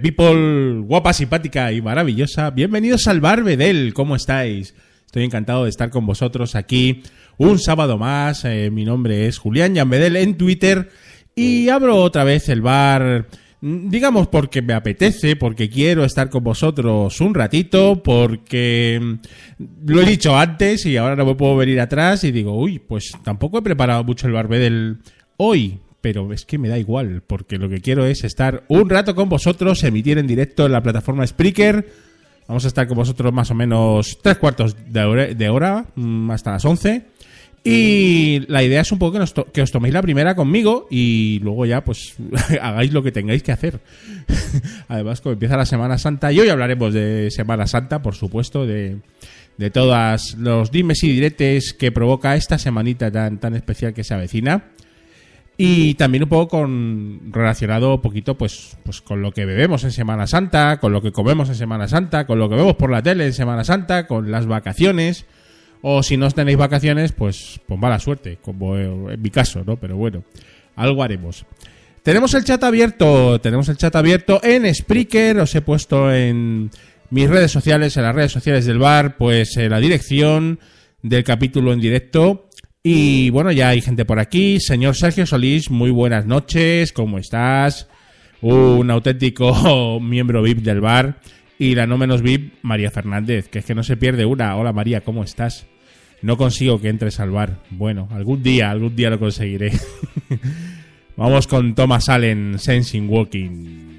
people, guapa, simpática y maravillosa. Bienvenidos al Barbedel, ¿cómo estáis? Estoy encantado de estar con vosotros aquí un sábado más. Eh, mi nombre es Julián Yambedel en Twitter y abro otra vez el bar, mm, digamos porque me apetece, porque quiero estar con vosotros un ratito, porque mm, lo he dicho antes y ahora no me puedo venir atrás y digo, uy, pues tampoco he preparado mucho el Barbedel hoy, pero es que me da igual, porque lo que quiero es estar un rato con vosotros, emitir en directo en la plataforma Spreaker. Vamos a estar con vosotros más o menos tres cuartos de hora, mm, hasta las 11. Y la idea es un poco que, os toméis la primera conmigo y luego ya pues hagáis lo que tengáis que hacer. Además, como empieza la Semana Santa, y hoy hablaremos de Semana Santa, por supuesto, de, de todas los dimes y diretes que provoca esta semanita tan, tan especial que se avecina. Y también un poco con relacionado un poquito pues, pues con lo que bebemos en Semana Santa, con lo que comemos en Semana Santa, con lo que vemos por la tele en Semana Santa, con las vacaciones. O si no tenéis vacaciones, pues, pues mala suerte, como en mi caso, ¿no? Pero bueno, algo haremos. Tenemos el chat abierto, tenemos el chat abierto en Spreaker, os he puesto en mis redes sociales, en las redes sociales del bar, pues eh, la dirección del capítulo en directo. Y bueno, ya hay gente por aquí. Señor Sergio Solís, muy buenas noches, ¿cómo estás? Un auténtico miembro VIP del bar. Y la no menos VIP, María Fernández, que es que no se pierde una. Hola María, ¿cómo estás? No consigo que entres al bar. Bueno, algún día, algún día lo conseguiré. Vamos con Thomas Allen, Sensing Walking.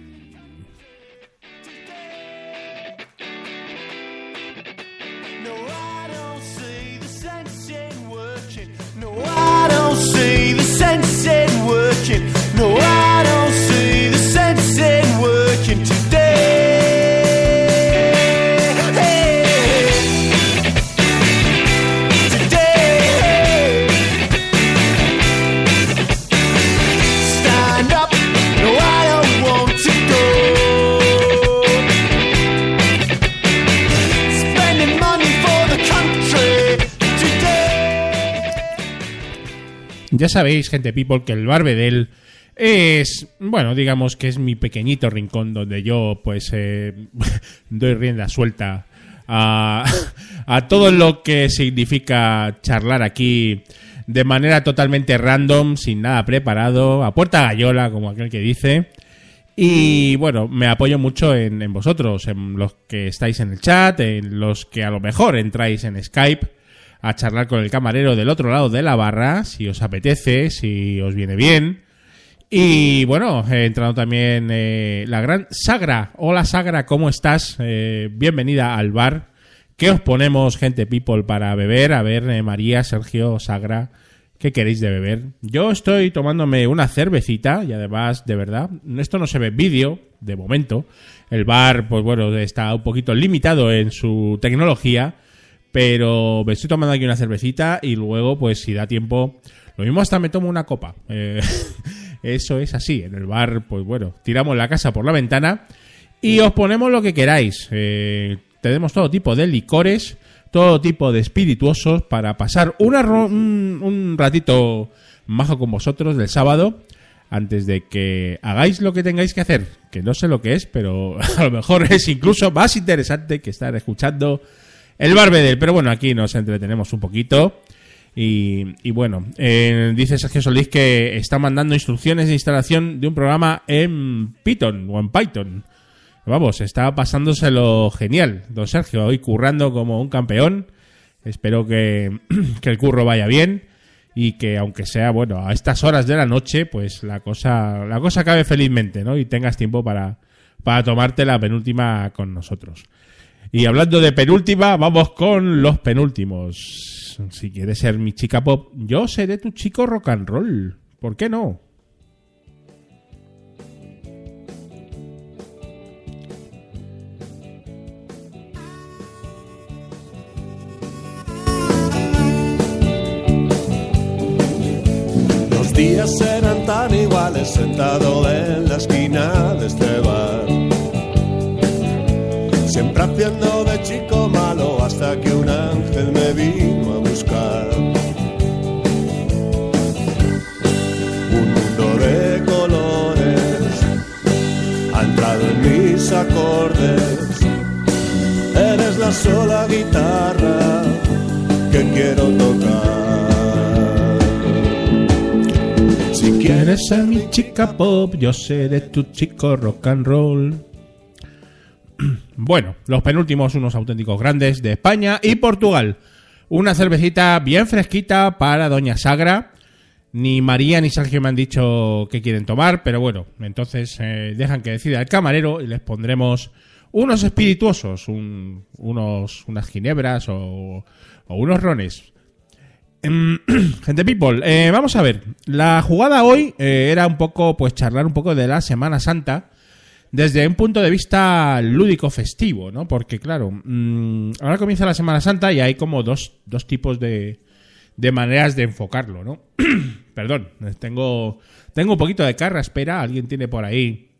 Ya sabéis, gente people, que el Barbedel es, bueno, digamos que es mi pequeñito rincón donde yo, pues, eh, doy rienda suelta a, a todo lo que significa charlar aquí de manera totalmente random, sin nada preparado, a puerta gallola, como aquel que dice. Y bueno, me apoyo mucho en, en vosotros, en los que estáis en el chat, en los que a lo mejor entráis en Skype a charlar con el camarero del otro lado de la barra, si os apetece, si os viene bien. Y bueno, he entrado también eh, la gran Sagra. Hola Sagra, ¿cómo estás? Eh, bienvenida al bar. ¿Qué os ponemos, gente people, para beber? A ver, eh, María, Sergio, Sagra, ¿qué queréis de beber? Yo estoy tomándome una cervecita y además, de verdad, esto no se ve vídeo, de momento. El bar, pues bueno, está un poquito limitado en su tecnología, pero me estoy tomando aquí una cervecita y luego, pues si da tiempo, lo mismo hasta me tomo una copa. Eh, eso es así, en el bar, pues bueno, tiramos la casa por la ventana y os ponemos lo que queráis. Eh, tenemos todo tipo de licores, todo tipo de espirituosos para pasar un ratito majo con vosotros del sábado antes de que hagáis lo que tengáis que hacer, que no sé lo que es, pero a lo mejor es incluso más interesante que estar escuchando el Barbedel. Pero bueno, aquí nos entretenemos un poquito. Y, y bueno, eh, dice Sergio Solís que está mandando instrucciones de instalación de un programa en Python o en Python. Vamos, está pasándoselo genial. Don Sergio, hoy currando como un campeón. Espero que, que el curro vaya bien y que aunque sea, bueno, a estas horas de la noche, pues la cosa, la cosa acabe felizmente, ¿no? Y tengas tiempo para, para tomarte la penúltima con nosotros. Y hablando de penúltima, vamos con los penúltimos. Si quieres ser mi chica pop, yo seré tu chico rock and roll. ¿Por qué no? Los días eran tan iguales sentado en la esquina de este bar. Siempre haciendo de chico malo hasta que un ángel me vino a buscar. Un mundo de colores ha entrado en mis acordes. Eres la sola guitarra que quiero tocar. Si quieres ¿Quieres ser mi chica pop? Yo seré tu chico rock and roll. Bueno, los penúltimos, unos auténticos grandes de España y Portugal. Una cervecita bien fresquita para Doña Sagra. Ni María ni Sergio me han dicho que quieren tomar, pero bueno, entonces eh, dejan que decida el camarero y les pondremos unos espirituosos, un- unos, unas ginebras o, o unos rones. Em, Gente people, eh, vamos a ver. La jugada hoy eh, era un poco, pues charlar un poco de la Semana Santa desde un punto de vista lúdico festivo, ¿no? Porque claro, mm, ahora comienza la Semana Santa y hay como dos, dos tipos de, de maneras de enfocarlo, ¿no? Perdón, tengo, tengo un poquito de carra, espera, alguien tiene por ahí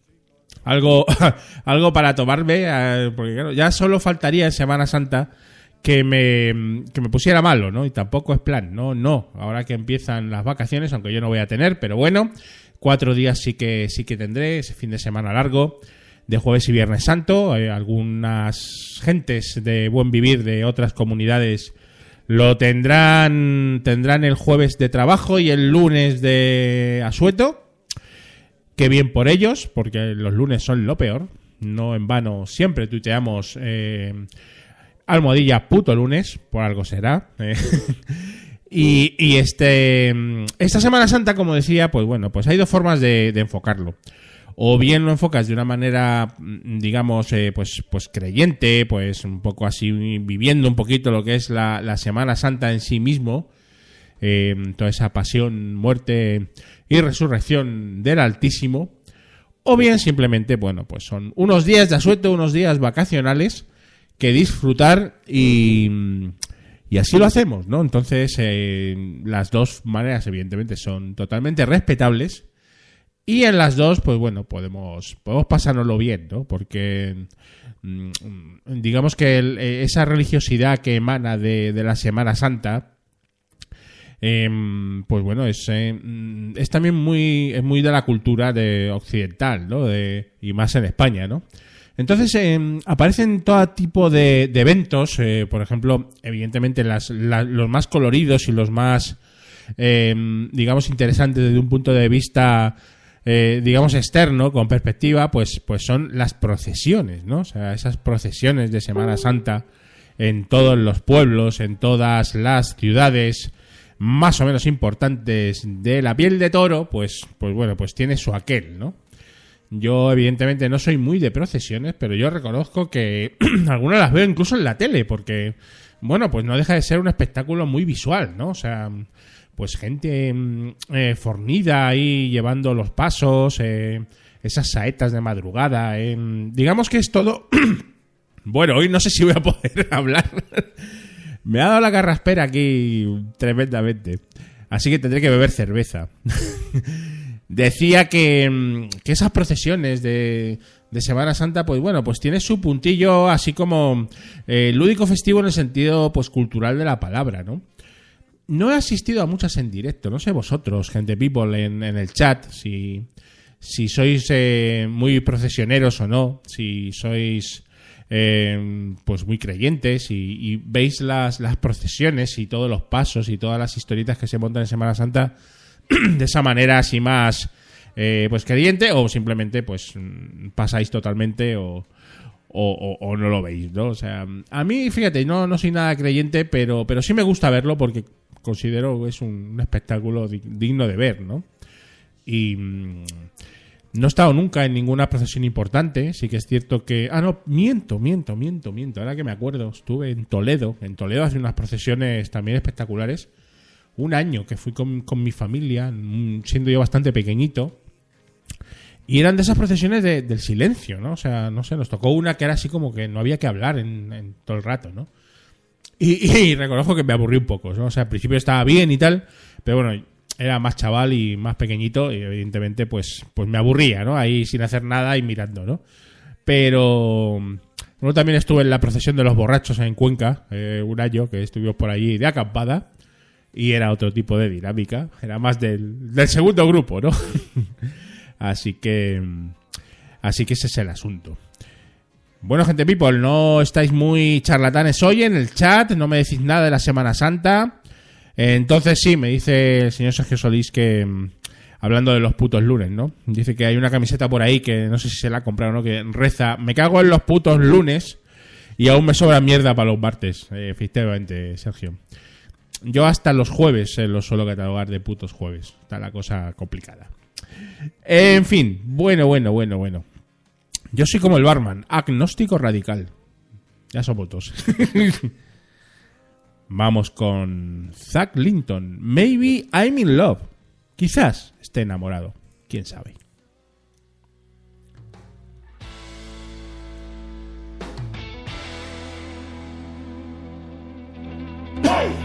algo, algo para tomarme, eh, porque claro, ya solo faltaría en Semana Santa que me, que me pusiera malo, ¿no? Y tampoco es plan, no, no. Ahora que empiezan las vacaciones, aunque yo no voy a tener, pero bueno, cuatro días sí que sí que tendré, ese fin de semana largo, de jueves y viernes santo. Eh, algunas gentes de buen vivir de otras comunidades lo tendrán, tendrán el jueves de trabajo y el lunes de asueto. Qué bien por ellos, porque los lunes son lo peor. No en vano siempre tuiteamos eh, almohadilla puto lunes, por algo será. eh. y, este esta Semana Santa, como decía, pues bueno, pues hay dos formas de, enfocarlo. O bien lo enfocas de una manera, mm, digamos, eh, pues, pues creyente, pues un poco así, viviendo un poquito lo que es la, Semana Santa en sí mismo, eh, toda esa pasión, muerte y resurrección del Altísimo, o bien simplemente, bueno, pues son unos días de asueto, unos días vacacionales que disfrutar y, y así lo hacemos, ¿no? Entonces, eh, las dos maneras, evidentemente, son totalmente respetables. Y en las dos, pues bueno, podemos, podemos pasárnoslo bien, ¿no? Porque mm, digamos que eh, esa religiosidad que emana de, la Semana Santa, Em, pues bueno, es, eh, mm, es también muy, es muy de la cultura de occidental, ¿no? De, y más en España, ¿no? Entonces em, aparecen todo tipo de, eventos, eh, por ejemplo, evidentemente las, la- los más coloridos y los más, em, digamos, interesantes desde un punto de vista eh, digamos, externo, con perspectiva, pues, pues son las procesiones, ¿no? O sea, esas procesiones de Semana Santa en todos los pueblos, en todas las ciudades más o menos importantes de la piel de toro, pues, pues bueno, pues tiene su aquel, ¿no? Yo, evidentemente, no soy muy de procesiones, pero yo reconozco que algunas las veo incluso en la tele, porque, bueno, pues no deja de ser un espectáculo muy visual, ¿no? O sea, pues gente mm, eh, fornida ahí llevando los pasos, eh, esas saetas de madrugada. eh, digamos que es todo. bueno, hoy no sé si voy a poder hablar. Me ha dado la carraspera aquí tremendamente. Así que tendré que beber cerveza. Decía que, mm, que esas procesiones de, de Semana Santa, pues bueno, pues tiene su puntillo así como eh, lúdico festivo en el sentido pues cultural de la palabra, ¿no? No he asistido a muchas en directo, no sé vosotros, gente people, en, en el chat, si, si sois eh, muy procesioneros o no, si sois eh, pues muy creyentes y, y veis las, las procesiones y todos los pasos y todas las historietas que se montan en Semana Santa de esa manera así más eh, pues creyente o simplemente pues mm, pasáis totalmente o, o, no lo veis, ¿no? O sea, a mí, fíjate, no, no soy nada creyente, pero, pero sí me gusta verlo porque considero que es un, espectáculo di- digno de ver, ¿no? Y mm, no he estado nunca en ninguna procesión importante. Sí que es cierto que. Ah, no, miento, miento, miento, miento. Ahora que me acuerdo, estuve en Toledo. En Toledo hace unas procesiones también espectaculares. Un año que fui con, con mi familia, mm, siendo yo bastante pequeñito. Y eran de esas procesiones de- del silencio, ¿no? O sea, no sé, nos tocó una que era así como que no había que hablar en, todo el rato, ¿no? Y, y reconozco que me aburrí un poco, ¿no? O sea, al principio estaba bien y tal, pero bueno, era más chaval y más pequeñito y evidentemente pues, pues me aburría, ¿no? Ahí sin hacer nada y mirando, ¿no? Pero bueno, también estuve en la procesión de los borrachos en Cuenca, eh, un año que estuvimos por allí de acampada y era otro tipo de dinámica, era más del, del segundo grupo, ¿no? así que así que ese es el asunto. Bueno, gente people, no estáis muy charlatanes hoy en el chat, no me decís nada de la Semana Santa. Entonces sí, me dice el señor Sergio Solís que, mm, hablando de los putos lunes, ¿no? Dice que hay una camiseta por ahí que no sé si se la ha comprado o no, que reza, me cago en los putos lunes y aún me sobra mierda para los martes. Eh, efectivamente, Sergio. Yo hasta los jueves eh, los suelo catalogar de putos jueves. Está la cosa complicada. En fin, bueno, bueno, bueno, bueno. Yo soy como el barman, agnóstico radical. Ya somos dos. Vamos con Zack Linton. Maybe I'm in love. Quizás esté enamorado. Quién sabe. Yeah,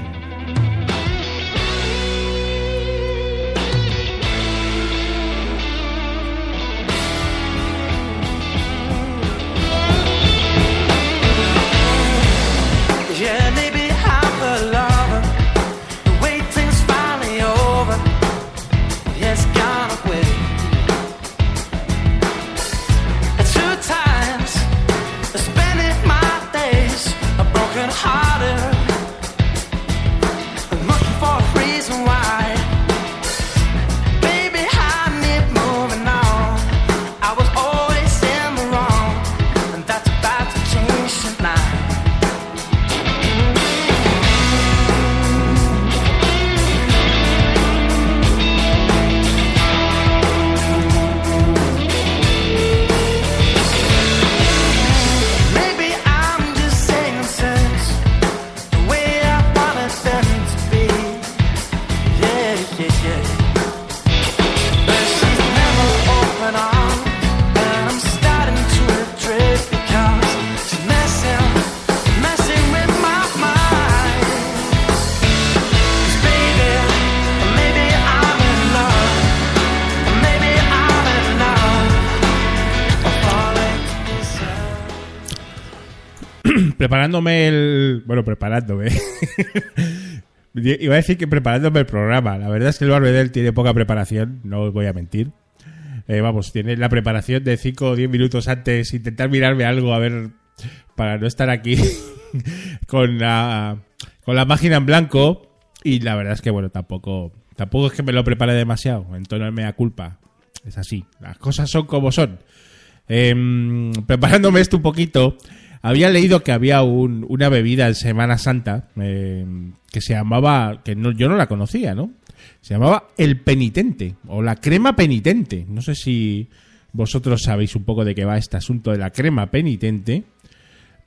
preparándome el. Bueno, preparándome. Iba a decir que preparándome el programa. La verdad es que el Barbedel tiene poca preparación, no os voy a mentir. Eh, vamos, tiene la preparación de 5 o 10 minutos antes, intentar mirarme algo, a ver, para no estar aquí con la, con la página en blanco. Y la verdad es que, bueno, tampoco, tampoco es que me lo prepare demasiado, en tono de mea culpa. Es así, las cosas son como son. Em, preparándome esto un poquito, había leído que había un- una bebida en Semana Santa em, que se llamaba, que no, yo no la conocía, ¿no? Se llamaba el penitente o la crema penitente. No sé si vosotros sabéis un poco de qué va este asunto de la crema penitente.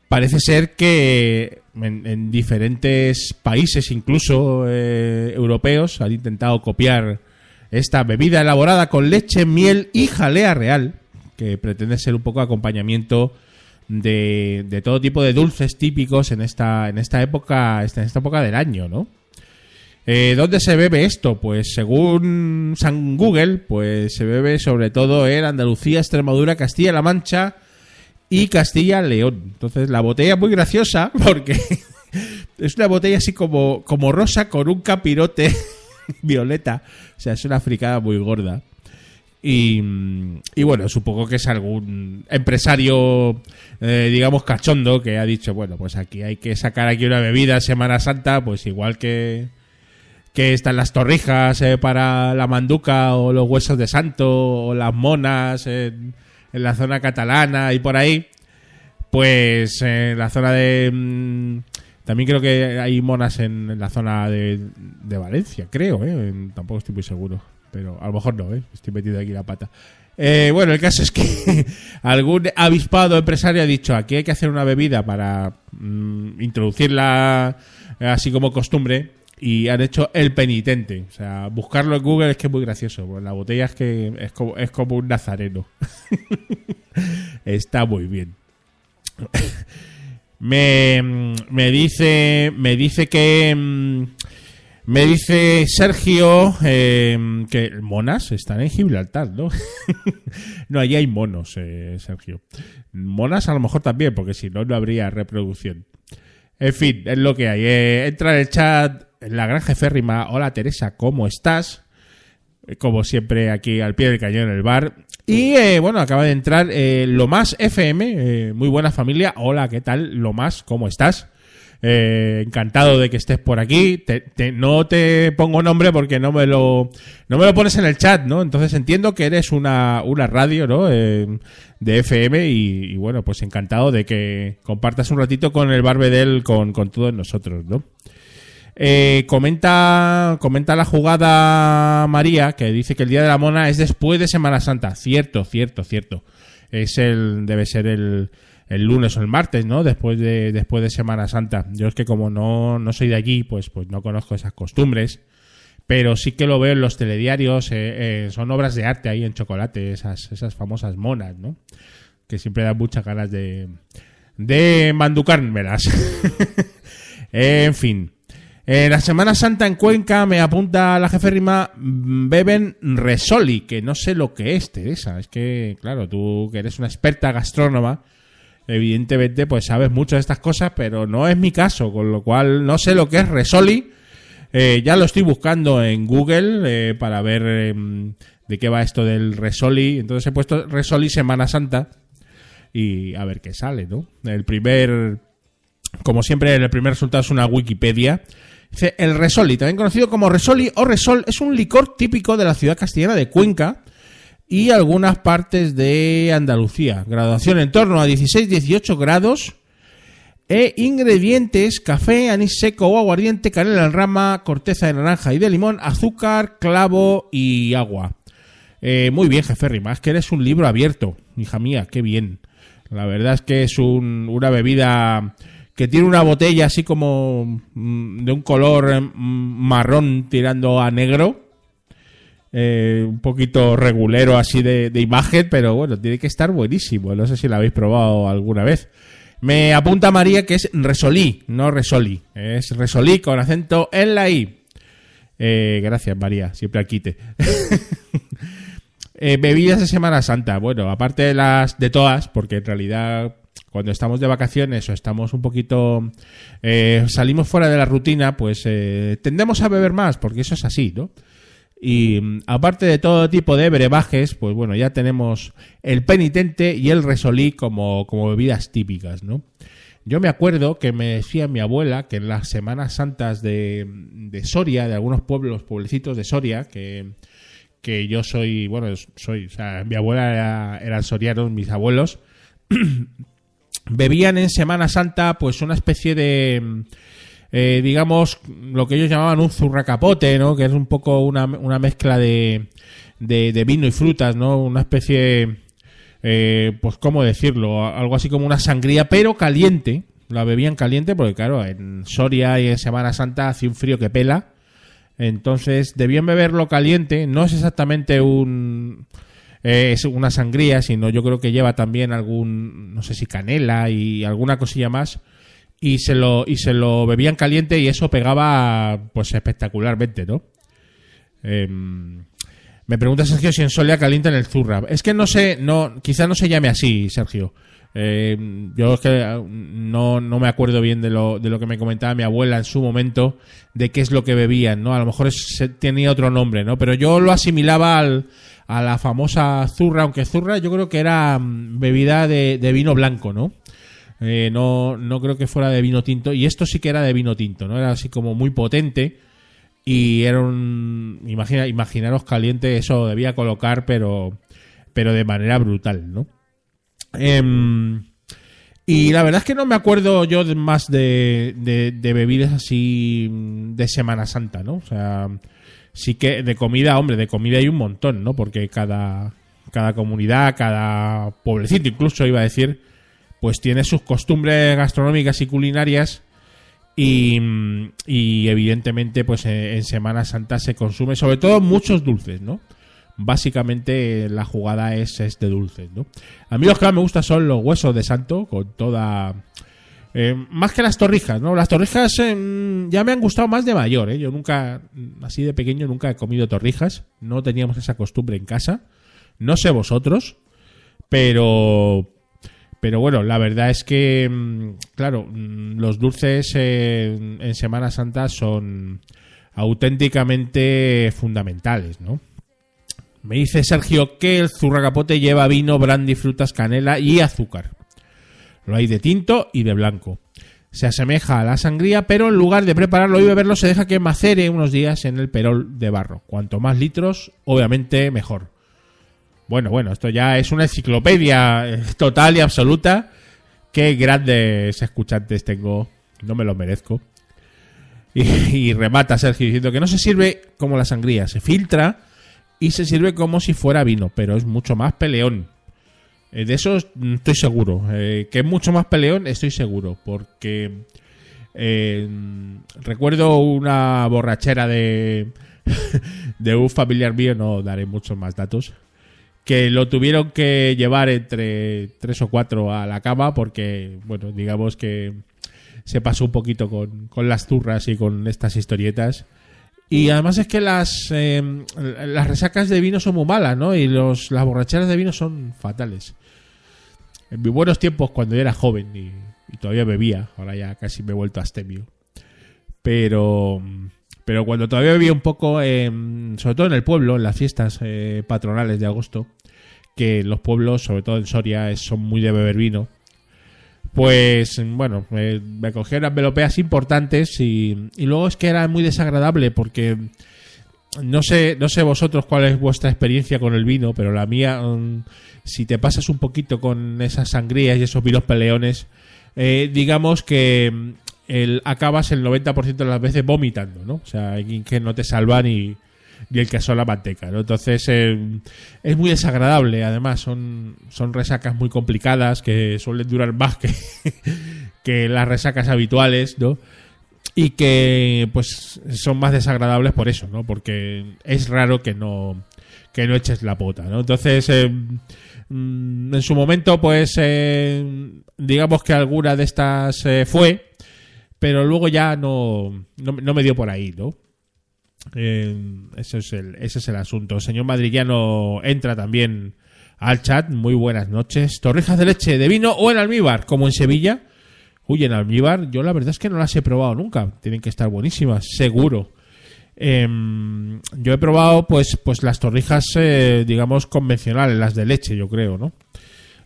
Parece ser que en, en diferentes países, incluso eh, europeos, han intentado copiar esta bebida elaborada con leche, miel y jalea real, que pretende ser un poco acompañamiento de, de todo tipo de dulces típicos en esta, en esta época, en esta época del año, ¿no? Eh, ¿Dónde se bebe esto? Pues según San Google, pues se bebe sobre todo en Andalucía, Extremadura, Castilla-La Mancha y Castilla-León. Entonces la botella es muy graciosa porque es una botella así como, como rosa con un capirote violeta. O sea, es una fricada muy gorda. Y, bueno, supongo que es algún empresario, eh, digamos, cachondo que ha dicho, bueno, pues aquí hay que sacar aquí una bebida Semana Santa, pues igual que, que están las torrijas eh, para la manduca o los huesos de santo o las monas en, la zona catalana y por ahí, pues en la zona de... mm, también creo que hay monas en, en la zona de, de Valencia, creo, ¿eh? Tampoco estoy muy seguro, pero a lo mejor no, ¿eh? estoy metido aquí la pata. Eh, bueno, el caso es que algún avispado empresario ha dicho aquí hay que hacer una bebida para mm, introducirla así como costumbre y han hecho el penitente. O sea, buscarlo en Google es que es muy gracioso. La botella es que es como, es como un nazareno. Está muy bien. me, me dice me dice que mm, me dice Sergio eh, que monas están en Gibraltar, ¿no? no, allí hay monos, eh, Sergio. Monas a lo mejor también, porque si no, no habría reproducción. En fin, es lo que hay. Eh, entra en el chat en la granja férrima. Hola Teresa, ¿cómo estás? Eh, Como siempre, aquí al pie del cañón en el bar. Y bueno, acaba de entrar Lo Más FM, muy buena familia. Hola, ¿qué tal? Lo Más, ¿cómo estás? Eh, encantado de que estés por aquí. Te- te- no te pongo nombre porque no me lo no me lo pones en el chat, ¿no? Entonces entiendo que eres una, una radio, ¿no? Eh, de FM y, bueno, pues encantado de que compartas un ratito con el Barbedel con, con todos nosotros, ¿no? Eh, comenta, comenta la jugada María, que dice que el día de la mona es después de Semana Santa. Cierto, cierto, cierto. Es el, debe ser el, el lunes o el martes, ¿no? Después de, después de Semana Santa. Yo es que como no, no soy de allí, pues, pues no conozco esas costumbres. Pero sí que lo veo en los telediarios, eh, eh, son obras de arte ahí en chocolate, esas, esas famosas monas, ¿no? Que siempre dan muchas ganas de, de manducármelas. en fin. En la Semana Santa en Cuenca me apunta la jeférrima mm, beben Resoli, que no sé lo que es, Teresa. Es que, claro, tú que eres una experta gastrónoma, evidentemente pues sabes mucho de estas cosas, pero no es mi caso, con lo cual no sé lo que es Resoli. Eh, ya lo estoy buscando en Google eh, para ver eh, de qué va esto del Resoli. Entonces he puesto Resoli Semana Santa y a ver qué sale, ¿no? El primer, como siempre, el primer resultado es una Wikipedia. Dice, el Resoli, también conocido como Resoli o Resol, es un licor típico de la ciudad castellana de Cuenca y algunas partes de Andalucía. Graduación en torno a 16-18 grados. E ingredientes: café, anís seco o aguardiente, canela en rama, corteza de naranja y de limón, azúcar, clavo y agua. Eh, muy bien, jefe Rima, es que eres un libro abierto, hija mía, qué bien. La verdad es que es un- una bebida que tiene una botella así como mm, de un color mm, marrón tirando a negro. Eh, un poquito regulero así de, imagen, pero bueno, tiene que estar buenísimo. No sé si la habéis probado alguna vez. Me apunta María que es Resolí, no Resoli. Es Resolí con acento en la I. Eh, gracias, María. Siempre al quite. Eh, bebidas de Semana Santa. Bueno, aparte de las de todas, porque en realidad cuando estamos de vacaciones o estamos un poquito eh, salimos fuera de la rutina, pues tendemos a beber más, porque eso es así, ¿no? Y mm, aparte de todo tipo de brebajes, pues bueno, ya tenemos el penitente y el resolí como, como bebidas típicas, ¿no? Yo me acuerdo que me decía mi abuela que en las Semanas Santas de, de Soria, de algunos pueblos, pueblecitos de Soria, que, que yo soy, bueno, soy, o sea, mi abuela era, eran sorianos, mis abuelos, bebían en Semana Santa pues una especie de, eh, digamos, lo que ellos llamaban un zurracapote, ¿no? Que es un poco una, una mezcla de, de, vino y frutas, ¿no? Una especie, eh, pues, ¿cómo decirlo? Algo así como una sangría, pero caliente. La bebían caliente porque, claro, en Soria y en Semana Santa hace un frío que pela. Entonces, debían beberlo caliente. No es exactamente un... eh, es una sangría, sino yo creo que lleva también algún, no sé si canela y alguna cosilla más. Y se lo, y se lo bebían caliente y eso pegaba, pues, espectacularmente, ¿no? Em, me pregunta Sergio si en Solia calientan el zurra. Es que no sé, no, quizá no se llame así, Sergio. Eh, yo es que eh, no, no me acuerdo bien de lo, de lo que me comentaba mi abuela en su momento, de qué es lo que bebían, ¿no? A lo mejor tenía otro nombre, ¿no? Pero yo lo asimilaba al, a la famosa zurra, aunque zurra yo creo que era mm, bebida de vino blanco, ¿no? Eh, no, no creo que fuera de vino tinto. Y esto sí que era de vino tinto, ¿no? Era así como muy potente. Y era un. Imagina, imaginaros caliente, eso debía colocar, pero. Pero de manera brutal, ¿no? Em, y la verdad es que no me acuerdo yo más de, de, de bebidas así de Semana Santa, ¿no? O sea, sí que de comida, hombre, de comida hay un montón, ¿no? Porque cada, cada comunidad, cada pueblecito incluso, iba a decir, pues tiene sus costumbres gastronómicas y culinarias y, mm, evidentemente pues eh, en Semana Santa se consume sobre todo muchos dulces, ¿no? Básicamente la jugada es, de dulces, ¿no? A mí los que más me gustan son los huesos de santo con toda... eh, más que las torrijas, ¿no? Las torrijas eh, ya me han gustado más de mayor. Yo nunca, así de pequeño, nunca he comido torrijas. No teníamos esa costumbre en casa. No sé vosotros, pero pero bueno, la verdad es que, mm, claro, mm, los dulces en, en Semana Santa son auténticamente fundamentales, ¿no? Me dice Sergio que el zurracapote lleva vino, brandy, frutas, canela y azúcar. Lo hay de tinto y de blanco. Se asemeja a la sangría, pero en lugar de prepararlo y beberlo, se deja que macere unos días en el perol de barro. Cuanto más litros, obviamente mejor. Bueno, bueno, esto ya es una enciclopedia eh, total y absoluta. Qué grandes escuchantes tengo. No me lo merezco. Y, y remata Sergio diciendo que no se sirve como la sangría, se filtra y se sirve como si fuera vino, pero es mucho más peleón. Eh, de eso estoy seguro. Eh, que es mucho más peleón, estoy seguro. Porque recuerdo una borrachera de, de un familiar mío, no daré muchos más datos, que lo tuvieron que llevar entre tres o cuatro a la cama porque, bueno, digamos que se pasó un poquito con, con las turras y con estas historietas. Y además es que las, eh, las resacas de vino son muy malas, ¿no? Y los, las borracheras de vino son fatales. En mis buenos tiempos, cuando yo era joven y, todavía bebía, ahora ya casi me he vuelto astemio. Pero, pero cuando todavía bebía un poco, sobre todo en el pueblo, en las fiestas eh, patronales de agosto, que los pueblos, sobre todo en Soria, son muy de beber vino. Pues bueno, me, cogí unas melopeas importantes y, y luego es que era muy desagradable porque no sé, no sé vosotros cuál es vuestra experiencia con el vino, pero la mía, mm, si te pasas un poquito con esas sangrías y esos vinos peleones, eh, digamos que el, acabas el 90% de las veces vomitando, ¿no? O sea, hay que no te salva ni, ni el queso a la manteca, ¿no? Entonces eh, es muy desagradable, además son, son resacas muy complicadas que suelen durar más que, que las resacas habituales, ¿no? y que pues son más desagradables por eso, ¿no? Porque es raro que no que no eches la pota, ¿no? Entonces, eh, mm, en su momento, pues eh, digamos que alguna de estas fue, pero luego ya no, no, no me dio por ahí, ¿no? Eh, ese, es el, ese es el asunto. Señor Madrillano entra también al chat. Muy buenas noches. Torrijas de leche, de vino o en almíbar, como en Sevilla. Uy, en almíbar, yo la verdad es que no las he probado nunca. Tienen que estar buenísimas, seguro. Em, yo he probado, pues, pues las torrijas, eh, digamos, convencionales, las de leche, yo creo, ¿no?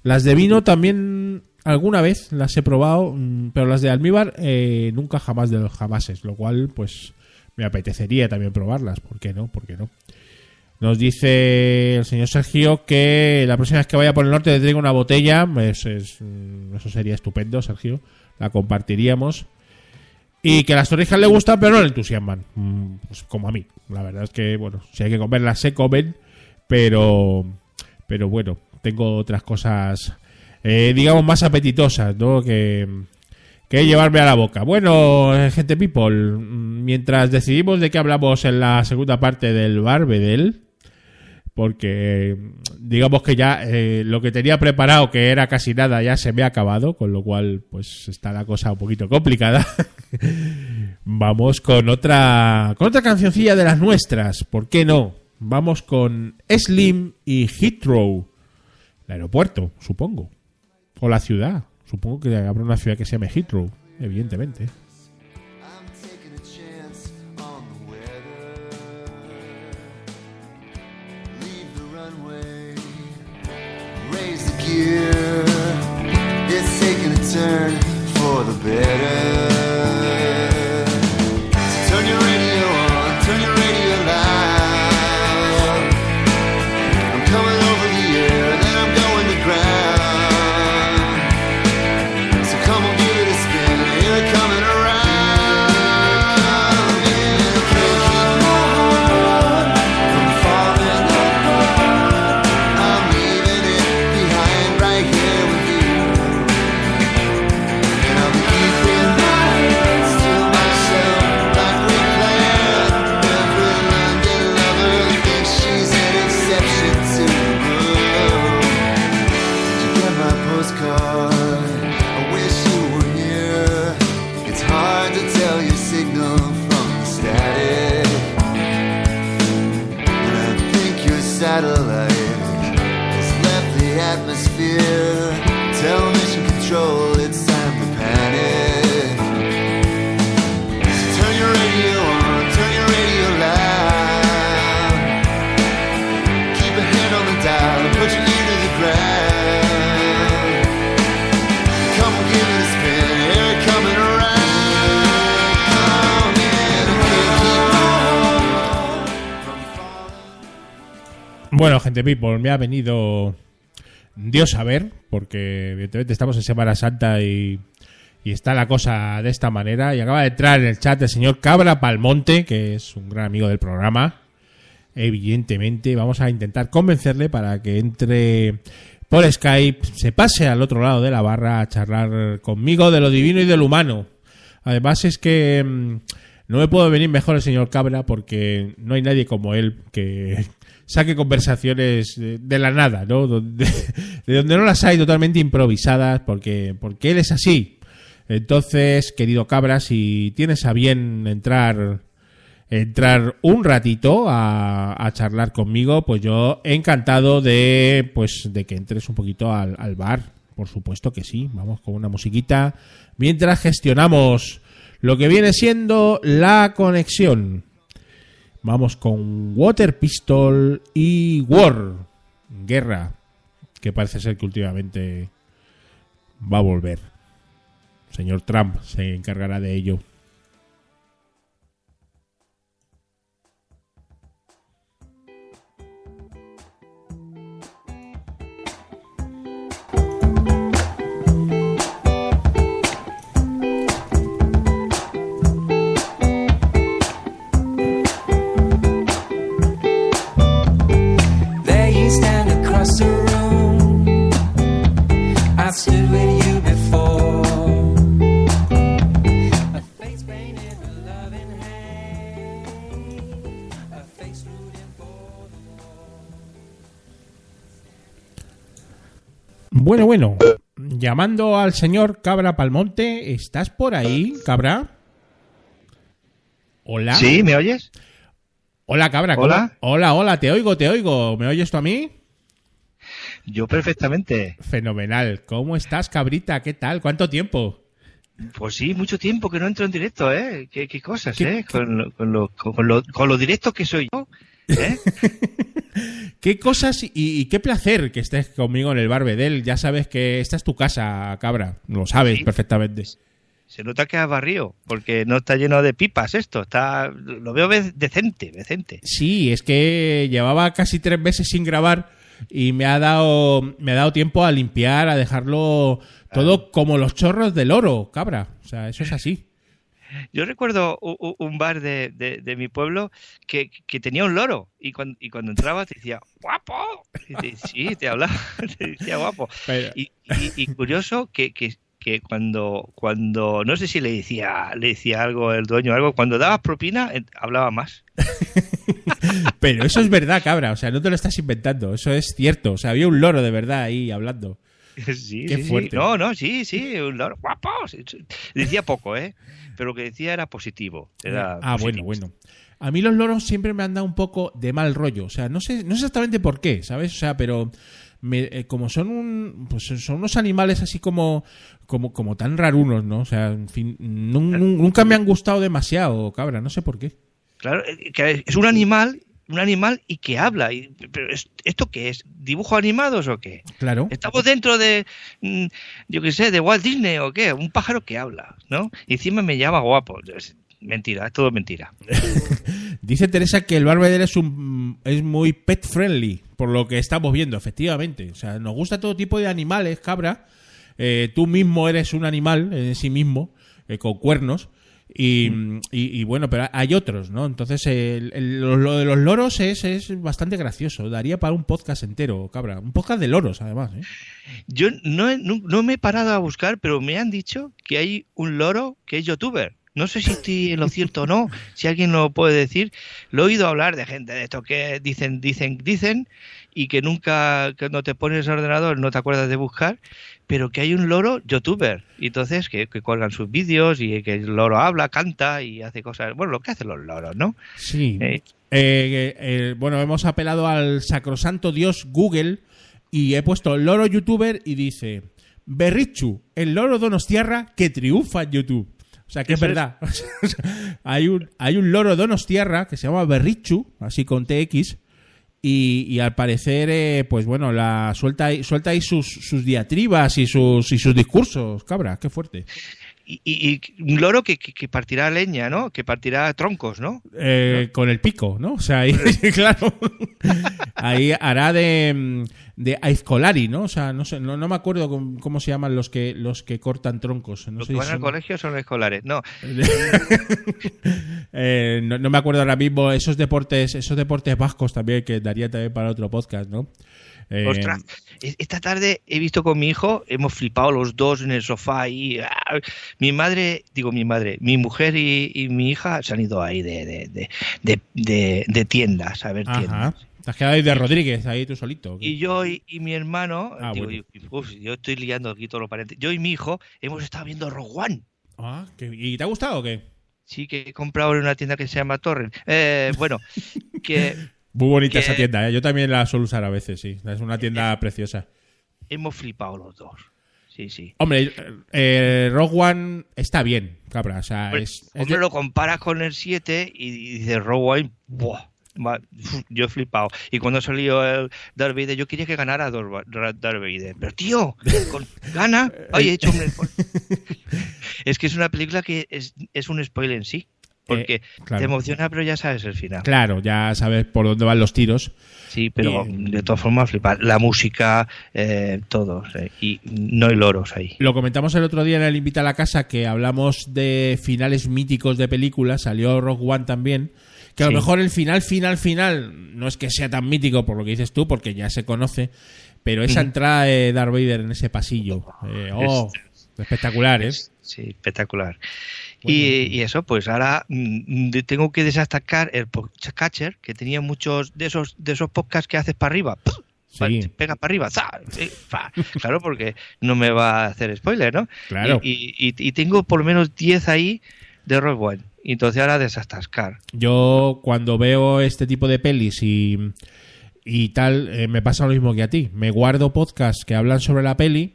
Las de vino también alguna vez las he probado, mm, pero las de almíbar eh, nunca jamás de los jamases, lo cual, pues, me apetecería también probarlas. ¿Por qué no? ¿Por qué no? Nos dice el señor Sergio que la próxima vez que vaya por el norte le traiga una botella. Mm, eso sería estupendo, Sergio. La compartiríamos. Y que las torrijas le gustan, pero no le entusiasman. Mm, Pues como a mí. La verdad es que, bueno, si hay que comerlas, se comen. Pero, pero bueno, tengo otras cosas, eh, digamos, más apetitosas, ¿no? Que, que llevarme a la boca. Bueno, eh, gente people, mm, mientras decidimos de qué hablamos en la segunda parte del Barbedel, porque mm, digamos que ya eh, lo que tenía preparado, que era casi nada, ya se me ha acabado, con lo cual pues está la cosa un poquito complicada. Vamos con otra con otra cancioncilla de las nuestras, ¿por qué no? Vamos con Slim y Heathrow, el aeropuerto, supongo, o la ciudad. Supongo que habrá una ciudad que se llame Heathrow, evidentemente. Gente people, me ha venido Dios a ver, porque evidentemente estamos en Semana Santa y, y está la cosa de esta manera. Y acaba de entrar en el chat el señor Cabra Palmonte, que es un gran amigo del programa. Evidentemente, vamos a intentar convencerle para que entre por Skype, se pase al otro lado de la barra a charlar conmigo de lo divino y de lo humano. Además es que mm, no me puedo venir mejor el señor Cabra porque no hay nadie como él que saque conversaciones de, la nada, ¿no? De donde no las hay totalmente improvisadas porque, porque él es así. Entonces, querido Cabra, si tienes a bien entrar entrar un ratito a, a charlar conmigo, pues yo encantado de pues de que entres un poquito al, al bar. Por supuesto que sí, vamos con una musiquita mientras gestionamos lo que viene siendo la conexión. Vamos con Water Pistol y War, guerra, que parece ser que últimamente va a volver. Señor Trump se encargará de ello. Bueno, bueno. Llamando al señor Cabra Palmonte. ¿Estás por ahí, Cabra? Hola. ¿Sí? ¿Me oyes? Hola, Cabra. ¿cómo- Hola. Hola, hola. Te oigo, te oigo. ¿Me oyes tú a mí? Yo perfectamente. Fenomenal. ¿Cómo estás, Cabrita? ¿Qué tal? ¿Cuánto tiempo? Pues sí, mucho tiempo que no entro en directo, ¿eh? Qué, qué cosas, ¿Qué- ¿eh? Con, lo- con, lo, con, lo, con lo directo que soy yo, ¿eh? ¿Qué cosas y, y qué placer que estés conmigo en el Barbedel? Ya sabes que esta es tu casa, Cabra. Lo sabes Sí. perfectamente. Se nota que has barrio, porque no está lleno de pipas esto. Está, lo veo ve- decente, decente. Sí, es que llevaba casi tres meses sin grabar y me ha dado, me ha dado tiempo a limpiar, a dejarlo todo como los chorros del oro, cabra. O sea, eso es así. Yo recuerdo un bar de, de- de mi pueblo que, que tenía un loro y cuando, y cuando entraba te decía, ¡guapo! Y te- sí, te hablaba, te decía guapo. Pero- Y, y- y curioso que, que, que cuando, cuando, no sé si le decía, le decía algo el dueño, algo, cuando dabas propina, hablaba más. Pero eso es verdad, cabra. O sea, no te lo estás inventando. Eso es cierto. O sea, había un loro de verdad ahí hablando. Sí, Qué sí, sí. fuerte. No, no, sí, sí, un loro, guapo. Decía poco, ¿eh? Pero lo que decía era positivo. Era ah, bueno, positivo. bueno. A mí los loros siempre me han dado un poco de mal rollo. O sea, no sé, no sé exactamente por qué, ¿sabes? O sea, pero me- eh, como son un, pues son unos animales así como, como, como tan rarunos, ¿no? O sea, en fin, nun- nun- nunca me han gustado demasiado, cabra. No sé por qué. Claro, eh, que es un animal, un animal y que habla. Y, pero es- ¿esto qué es? ¿Dibujos animados o qué? Claro. Estamos dentro de, mm, yo qué sé, de Walt Disney o qué, un pájaro que habla, ¿no? Y encima me llama guapo. Mentira, es todo mentira. Dice Teresa que el Barbeder es un es muy pet friendly, por lo que estamos viendo, efectivamente. O sea, nos gusta todo tipo de animales, cabra. Eh, tú mismo eres un animal en sí mismo, eh, con cuernos. Y, y- y bueno, pero hay otros, ¿no? Entonces, el- el- lo, lo de los loros es, es bastante gracioso. Daría para un podcast entero, cabra. Un podcast de loros, además. ¿eh? Yo no, he- no, no me he parado a buscar, pero me han dicho que hay un loro que es youtuber. No sé si estoy en lo cierto o no, si alguien lo puede decir. Lo he oído hablar de gente de esto que dicen, dicen, dicen, y que nunca, cuando te pones el ordenador no te acuerdas de buscar, pero que hay un loro youtuber. Y entonces que, que cuelgan sus vídeos y que el loro habla, canta y hace cosas. Bueno, lo que hacen los loros, ¿no? Sí. Eh. Eh, eh, bueno, hemos apelado al sacrosanto dios Google y he puesto el loro youtuber y dice Berrichu, el loro donostiarra que triunfa en YouTube. O sea, que es verdad. Hay, un, hay un loro donostiarra que se llama Berrichu, así con TX, y, y al parecer, eh, pues bueno, la suelta ahí, suelta ahí sus, sus diatribas y sus, y sus discursos, cabra, qué fuerte. Y, y- un loro que, que- que partirá leña, ¿no? Que partirá troncos, ¿no? Eh, con el pico, ¿no? O sea, ahí, claro. ahí hará de, de Aizcolari, ¿no? O sea, no sé, no, no me acuerdo cómo, cómo se llaman los que los que cortan troncos. No Los sé que si van al colegio son escolares. No, Eh, no, no me acuerdo ahora mismo esos deportes, esos deportes vascos también que daría también para otro podcast, ¿no? Eh, Ostras, e- esta tarde he visto con mi hijo, hemos flipado los dos en el sofá y ah, mi madre, digo mi madre, mi mujer y, y mi hija se han ido ahí de, de, de, de, de- de tiendas a ver Ajá. tiendas. Te has quedado ahí de Rodríguez, ahí tú solito. Y yo y, y mi hermano, Ah, digo, bueno. y- uf, yo estoy liando aquí todos los parentes. Yo y mi hijo hemos estado viendo Rogue One. Ah, ¿qué- ¿Y te ha gustado o qué? Sí, que he comprado en una tienda que se llama Torrent. Eh, bueno, que Muy bonita Que- esa tienda, ¿eh? yo también la suelo usar a veces, sí. Es una tienda preciosa. hemos flipado los dos. Sí, sí. Hombre, eh, Rogue One está bien, cabra. O sea, Hombre, es, es hombre, de- lo comparas con el 7 y dices Rogue One, ¡buah! Yo he flipado. Y cuando salió el Darth Vader, yo quería que ganara Darth Va- Darth Vader. Pero tío, con- gana. Oye, he hecho un. Es que es una película que es, es un spoiler en sí. Porque Eh, claro. te emociona, pero ya sabes el final. Claro, ya sabes por dónde van los tiros. Sí, pero Y- de todas formas, flipar. La música, eh, todo. sí. Y no hay loros ahí. Lo comentamos el otro día en el Invita a la Casa que hablamos de finales míticos de películas. Salió Rogue One también. Que a Sí. lo mejor el final, final, final no es que sea tan mítico por lo que dices tú, porque ya se conoce. Pero esa entrada de Darth Vader en ese pasillo. eh, oh, espectacular, ¿eh? Sí, espectacular. Y, y eso, pues ahora mm, de- tengo que desatacar el catcher que tenía muchos de esos de esos podcasts que haces para arriba. Sí. Pega para arriba. Claro, porque no me va a hacer spoiler, ¿no? Claro. Y, y- y- tengo por lo menos 10 ahí de Rogue. Y entonces ahora desatascar. Yo cuando veo este tipo de pelis y, y tal, eh, me pasa lo mismo que a ti. Me guardo podcasts que hablan sobre la peli,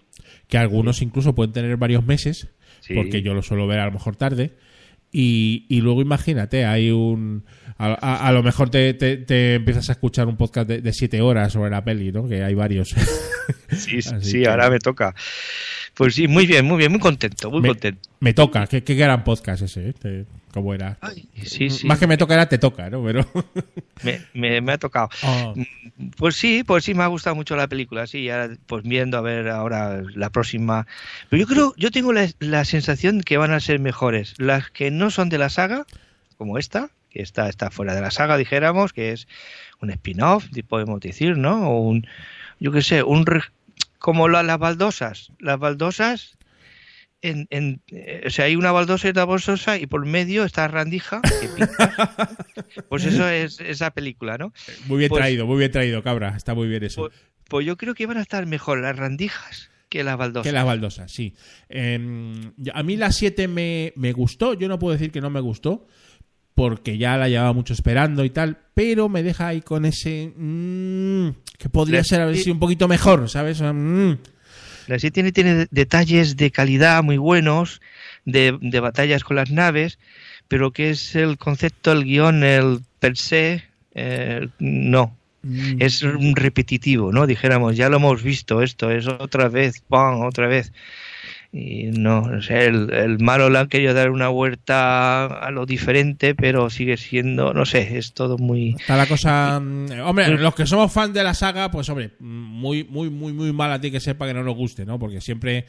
que algunos incluso pueden tener varios meses, Sí. porque yo lo suelo ver a lo mejor tarde. Y, y luego imagínate, hay un A, a- a lo mejor te, te- te empiezas a escuchar un podcast de, de siete horas sobre la peli, ¿no? Que hay varios. Sí, sí, que- ahora me toca. Pues sí, muy bien, muy bien, muy contento, muy me, contento. me toca. Qué, qué gran podcast ese, ¿eh? Te- ¿Cómo era? Ay, sí, sí, Más que me toca era te toca, ¿no? Pero... me, me- me ha tocado. Oh. Pues sí, pues sí, me ha gustado mucho la película, sí, ahora, pues viendo a ver ahora la próxima. Pero yo creo, yo tengo la, la sensación que van a ser mejores. Las que no son de la saga, como esta, que está, está fuera de la saga, dijéramos, que es un spin-off, podemos decir, ¿no? O un, yo qué sé, un... como la- las baldosas. Las baldosas... En, en- eh, o sea, hay una baldosa y otra baldosa y por medio está Randija. que pues eso es esa película, ¿no? Muy bien Pues- traído, muy bien traído, cabra. Está muy bien eso. Pues, pues yo creo que van a estar mejor las randijas que las baldosas. Que las baldosas, sí. Ya- a mí la 7 me, me gustó. Yo no puedo decir que no me gustó. Porque ya la llevaba mucho esperando y tal. Pero me deja ahí con ese. mm, que podría ser a ver si un poquito mejor, ¿sabes? Mm. La serie tiene, tiene detalles de calidad muy buenos, de, de batallas con las naves, pero que es el concepto, el guion, el per se, eh, no. Mm. Es un repetitivo, ¿no? Dijéramos, ya lo hemos visto esto, es otra vez, ¡pam! otra vez. Y no, o sea, el, el malo le han querido dar una vuelta a lo diferente, pero sigue siendo, no sé, es todo muy... Está la cosa. mm, Hombre, los que somos fan de la saga, pues hombre, muy, muy, muy, muy mal a ti que sepa que no nos guste, ¿no? Porque siempre.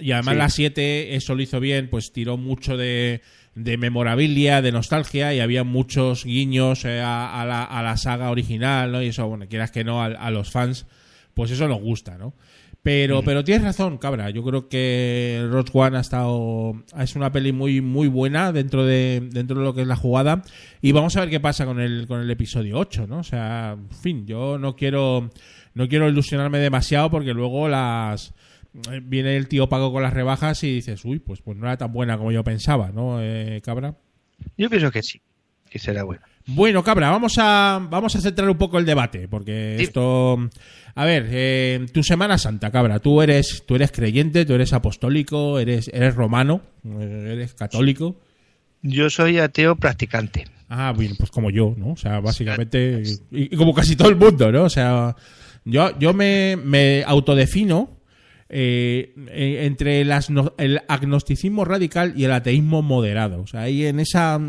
Y además Sí. la 7, eso lo hizo bien, pues tiró mucho de, de memorabilia, de nostalgia, y había muchos guiños eh, a, a la, a la saga original, ¿no? Y eso, bueno, quieras que no, a, a los fans, pues eso nos gusta, ¿no? Pero, pero tienes razón, cabra. Yo creo que Rogue One ha estado. Es una peli muy, muy buena dentro de, dentro de lo que es la jugada. Y vamos a ver qué pasa con el, con el episodio 8, ¿no? O sea, en fin, yo no quiero. No quiero ilusionarme demasiado porque luego las. eh, Viene el tío pago con las rebajas y dices, uy, pues, pues no era tan buena como yo pensaba, ¿no, eh, cabra? Yo pienso que sí, que será bueno. Bueno, Cabra, vamos a, vamos a centrar un poco el debate, porque Sí. esto... A ver, eh, tu Semana Santa, Cabra, tú eres, tú eres creyente, tú eres apostólico, eres, eres romano, eh, eres católico. Yo soy ateo practicante. Ah, bien, pues como yo, ¿no? O sea, básicamente, y, y como casi todo el mundo, ¿no? O sea, yo, yo me, me autodefino eh, eh, entre el, el agnosticismo radical y el ateísmo moderado. O sea, ahí en esa,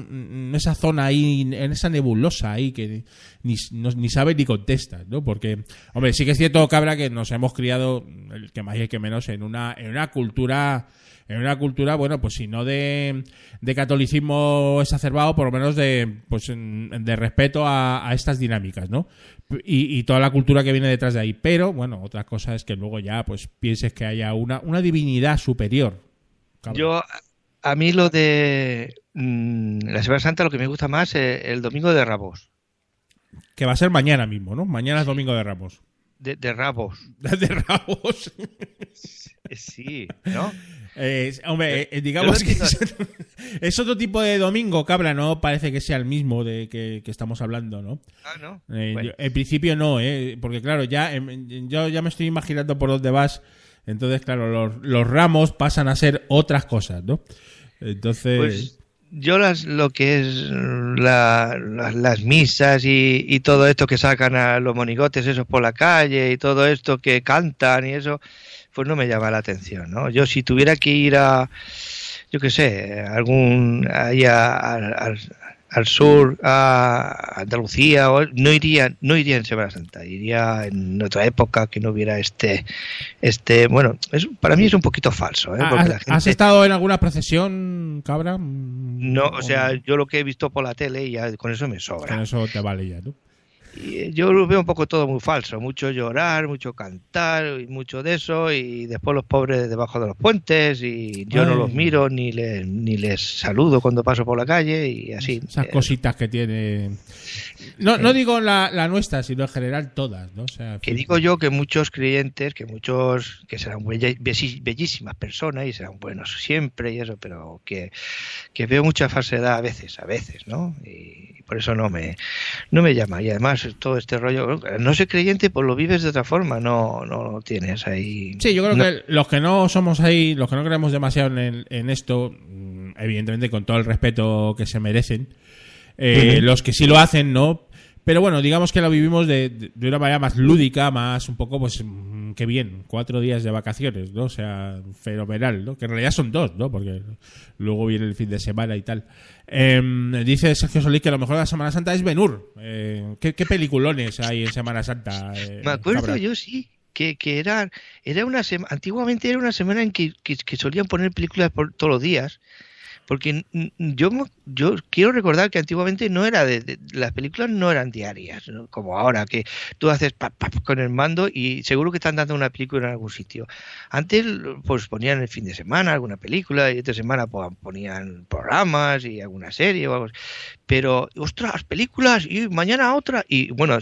esa zona ahí, en esa nebulosa ahí que ni, no- ni sabe ni contesta, ¿no? Porque, hombre, sí que es cierto, cabra, que nos hemos criado, el que más y el que menos, en una, en una cultura en una cultura, bueno, pues si no de, de catolicismo exacerbado, por lo menos de, pues, de respeto a, a estas dinámicas, ¿no? Y, y toda la cultura que viene detrás de ahí. Pero, bueno, otra cosa es que luego ya, pues, pienses que haya una, una divinidad superior. Cabrón. Yo, a mí lo de mm, la Semana Santa, lo que me gusta más es el domingo de Rabos. Que va a ser mañana mismo, ¿no? Mañana es Domingo de Ramos. De, de Rabos. De Ramos. Eh, Sí, ¿no? Eh, hombre, eh, digamos que es, es otro tipo de domingo, cabra, no parece que sea el mismo de que, que estamos hablando, ¿no? Ah, ¿no? Eh, Bueno. yo- en principio no, ¿eh? porque claro, ya em, yo ya me estoy imaginando por dónde vas. Entonces, claro, los, los ramos pasan a ser otras cosas, ¿no? Entonces, Pues yo las, lo que es la- la- las misas y, y todo esto que sacan a los monigotes esos por la calle y todo esto que cantan y eso, pues no me llama la atención, ¿no? Yo si tuviera que ir a, yo qué sé, algún, ahí al sur, a Andalucía, o- no iría, no iría en Semana Santa, iría en otra época que no hubiera este, este, bueno, es, para mí es un poquito falso, ¿eh? Porque ¿has, la has gente- estado en alguna procesión, cabra? No, o sea, yo lo que he visto por la tele ya con eso me Con sobra. eso te vale ya, ¿no? Y eh, yo lo veo un poco todo muy falso, mucho llorar, mucho cantar y mucho de eso y después los pobres debajo de los puentes y yo no los miro ni les, ni les saludo cuando paso por la calle y así. Esas Eh, cositas que tiene. No, no digo la, la nuestra, sino en general todas, ¿no? O sea, que digo yo que muchos creyentes, que muchos, que serán bellísimas personas y serán buenos siempre y eso, pero que, que veo mucha falsedad a veces, a veces, ¿no? Y, por eso no me, no me llama. Y además todo este rollo, no ser creyente, pues lo vives de otra forma, no, no lo tienes ahí. Sí, yo creo No- que los que no somos ahí, los que no creemos demasiado en, en esto, mm, evidentemente con todo el respeto que se merecen, Eh. Los que sí lo hacen, no. Pero bueno, digamos que lo vivimos de, de- una manera más lúdica, más un poco, pues, qué bien, cuatro días de vacaciones, ¿no? O sea, fenomenal, ¿no? Que en realidad son dos, ¿no? Porque luego viene el fin de semana y tal. Em, dice Sergio Solís que lo mejor de la Semana Santa es Benur. Eh, ¿qué, qué peliculones hay en Semana Santa? eh, Me acuerdo yo, sí, que, que era, era una semana, antiguamente era una semana en que, que- que solían poner películas por todos los días. Porque yo, yo quiero recordar que antiguamente no era de, las películas no eran diarias, como ahora, que tú haces pap, con el mando y seguro que están dando una película en algún sitio. Antes pues ponían el fin de semana alguna película y esta semana pues, ponían programas y alguna serie o algo así. Pero, ostras, películas y mañana otra. Y bueno,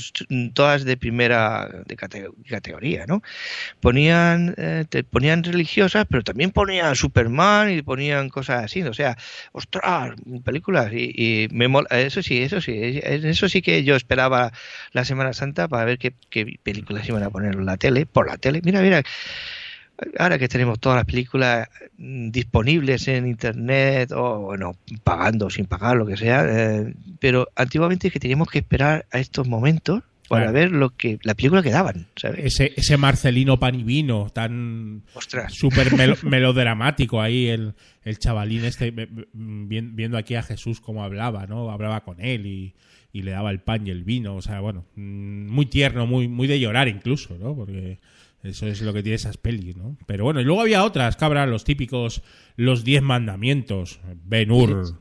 todas de primera de cate- categoría, ¿no? Ponían, eh, te ponían religiosas, pero también ponían Superman y ponían cosas así. O sea, ostras, películas. Y, me mola- eso sí, eso sí. es- Eso sí que yo esperaba la Semana Santa para ver qué, películas iban a poner en la tele, por la tele. Mira, mira. Ahora que tenemos todas las películas disponibles en internet o bueno, pagando sin pagar, lo que sea, eh, pero antiguamente es que teníamos que esperar a estos momentos para ver lo que la película que daban, ¿sabes? Ese, ese Marcelino Panivino tan súper melo- melodramático ahí, el, el chavalín este, viendo aquí a Jesús cómo hablaba, ¿no? Hablaba con él y, y le daba el pan y el vino, o sea, bueno, mm, muy tierno, muy, muy de llorar incluso, ¿no? Porque eso es lo que tiene esas pelis, ¿no? Pero bueno, y luego había otras, cabra, los típicos, los diez mandamientos, Ben Hur,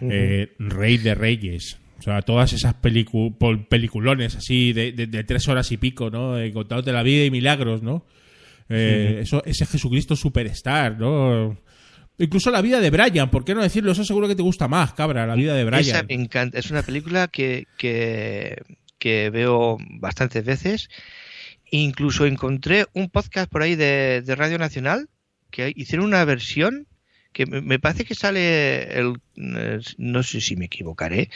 eh, Rey de Reyes. O sea, todas esas pelicu- peliculones así de, de- de tres horas y pico, ¿no? Eh, contándote la vida y milagros, ¿no? Eh, eso, ese Jesucristo superstar, ¿no? Incluso la vida de Brian, ¿por qué no decirlo? Eso seguro que te gusta más, cabra, la vida de Brian. Esa me encanta. Es una película que, que, que veo bastantes veces. Incluso encontré un podcast por ahí de, de Radio Nacional que hicieron una versión que me, parece que sale el eh, no sé si me equivocaré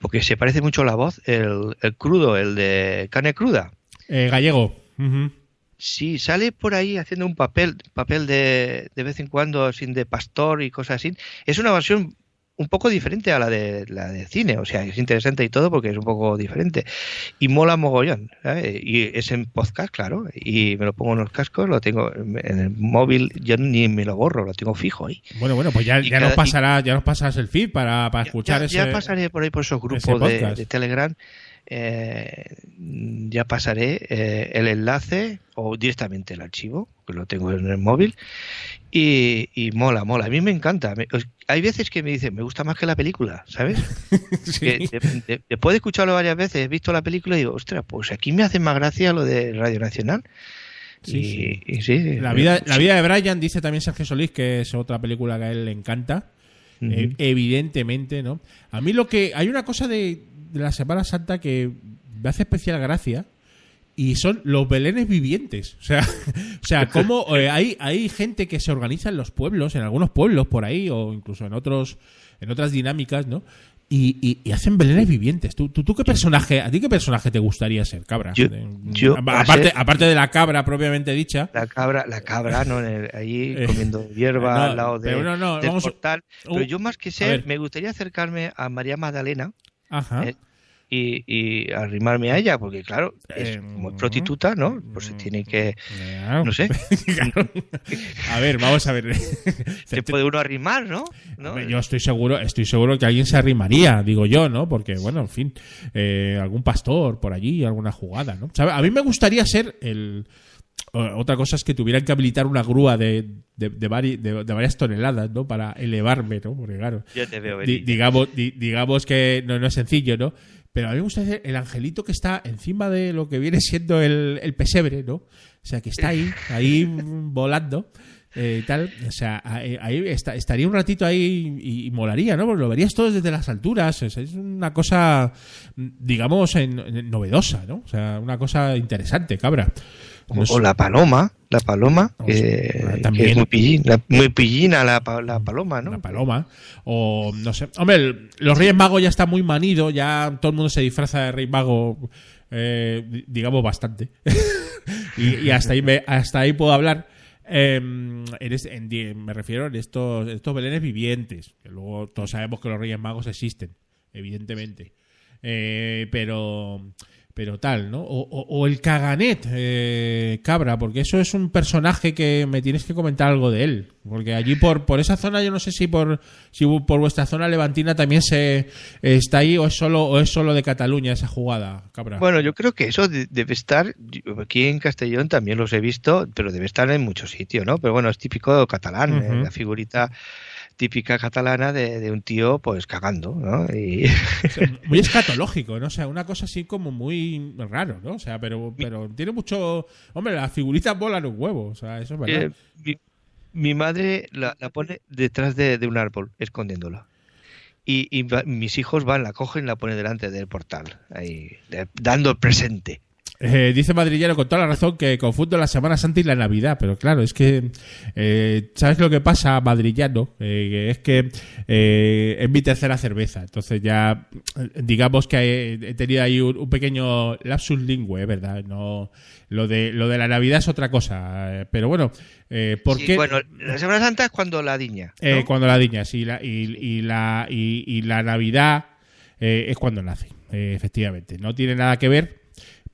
porque se parece mucho la voz el, el crudo el de carne cruda Eh, gallego. Sí, sale por ahí haciendo un papel, papel de, de vez en cuando, sin de pastor y cosas así. Es una versión un poco diferente a la de la de cine, o sea, es interesante y todo porque es un poco diferente. Y mola mogollón, ¿sabes? Y es en podcast, claro, y me lo pongo en los cascos, lo tengo en el móvil, yo ni me lo borro, lo tengo fijo ahí. Bueno, bueno, pues ya, ya cada- nos pasará, ya nos pasarás el feed para, para escuchar ya, ese. ya pasaré por ahí por esos grupos de, de Telegram. eh, ya pasaré eh, el enlace o directamente el archivo, que lo tengo en el móvil. Y, y mola, mola. A mí me encanta. Me- hay veces que me dicen, me gusta más que la película, ¿sabes? Sí. Que de- de- después de escucharlo varias veces, he visto la película y digo, ostras, pues aquí me hace más gracia lo de Radio Nacional. Sí, y, sí. y La vida, la vida de Brian, dice también Sergio Solís, que es otra película que a él le encanta. Eh, evidentemente, ¿no? A mí lo que. Hay una cosa de, de la Semana Santa que me hace especial gracia. Y son los belenes vivientes. O sea, o sea cómo eh, hay, hay gente que se organiza en los pueblos, en algunos pueblos por ahí, o incluso en otros, en otras dinámicas, ¿no? Y, y- y hacen belenes vivientes. ¿Tú, tú, tú qué personaje, ¿A ti qué personaje te gustaría ser, cabra? Yo- aparte, aparte de la cabra propiamente dicha. La cabra, la cabra, ¿no? Ahí Eh, comiendo hierba no, al lado de, pero no, no, del vamos- portal. Pero yo más que ser, me gustaría acercarme a María Magdalena Ajá. Eh, y, y arrimarme a ella, porque claro, es Eh, como prostituta, ¿no? Pues se tiene que, no sé, Claro. A ver, vamos a ver. se puede uno arrimar, ¿no? Yo estoy seguro, estoy seguro que alguien se arrimaría, digo yo, ¿no? Porque, bueno, en fin, eh, algún pastor por allí, alguna jugada, ¿no? ¿Sabe? A mí me gustaría ser el. Otra cosa es que tuvieran que habilitar una grúa de, de, de vari- de- varias toneladas, ¿no? Para elevarme, ¿no? Porque, claro, Yo te veo di- digamos, di- digamos que no, no es sencillo, ¿no? Pero a mí me gusta ser el angelito que está encima de lo que viene siendo el, el pesebre, ¿no? O sea, que está ahí, ahí volando. eh, tal, o sea, ahí, está- estaría un ratito ahí y, y molaría, ¿no? Porque lo verías todo desde las alturas, es, es una cosa, digamos, en- en- novedosa, ¿no? O sea, una cosa interesante, cabra. O la paloma, la paloma, que, también. es muy pillina, muy pillina la, la paloma, ¿no? Una paloma. O no sé. Hombre, los Reyes Magos ya está muy manido. Ya todo el mundo se disfraza de Rey Mago, eh, di- digamos, bastante. y, y hasta ahí me, hasta ahí puedo hablar. Eh, en este- en di- me refiero a estos, estos belenes vivientes. Que luego todos sabemos que los Reyes Magos existen. evidentemente. Eh, pero pero tal, ¿no? O, o- o el Caganet, eh, Cabra, porque eso es un personaje que me tienes que comentar algo de él. Porque allí por, por esa zona, yo no sé si por si por vuestra zona levantina también se está ahí o es solo o es solo de Cataluña esa jugada, Cabra. Bueno, yo creo que eso de- debe estar, aquí en Castellón también los he visto, pero debe estar en muchos sitios, ¿no? Pero bueno, es típico catalán, eh, la figurita típica catalana de, de un tío pues cagando, ¿no? Y muy escatológico, ¿no? O sea, una cosa así como muy raro, ¿no? O sea, pero, pero tiene mucho. Hombre, las figuritas volan un huevo, o sea, eso es verdad. Eh, mi, mi madre la, la pone detrás de, de un árbol, escondiéndola. Y, y mis hijos van, la cogen y la ponen delante del portal, ahí, de- dando el presente. Eh, dice Madrillero con toda la razón que confundo la Semana Santa y la Navidad, pero claro, es que eh, ¿sabes lo que pasa, Madrillano? Eh, es que es mi tercera cerveza, entonces ya digamos que he, he tenido ahí un, un pequeño lapsus lingüe, ¿verdad? No, lo de lo de la Navidad es otra cosa, pero bueno, eh, ¿por Sí, qué? Bueno, la Semana Santa es cuando la diña. ¿no? Cuando la diña, sí, la, y, y la, y, y la Navidad es cuando nace, efectivamente. No tiene nada que ver,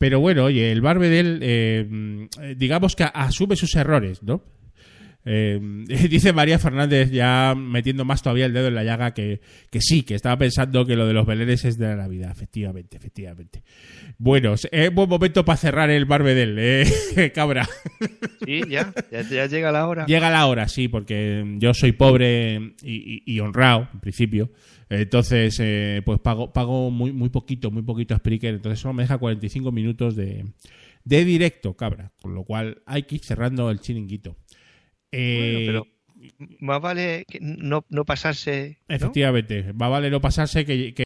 pero bueno, oye, el Barbedel, eh, mm, digamos que asume sus errores, ¿no? Eh, dice María Fernández ya metiendo más todavía el dedo en la llaga que, que sí, que estaba pensando que lo de los belenes es de la Navidad, efectivamente, efectivamente. Bueno, es buen momento para cerrar el Barbedel, eh, cabra. Sí, ya, ya, ya llega la hora. Llega la hora, sí, porque yo soy pobre y, y- y honrado, en principio. Entonces, eh, pues pago, pago muy, muy poquito, muy poquito a Spreaker. Entonces, solo me deja 45 minutos de, de directo, cabra. Con lo cual, hay que ir cerrando el chiringuito. Eh, Bueno, pero más vale que no, no pasarse. ¿no? Efectivamente, va a valer no pasarse que, que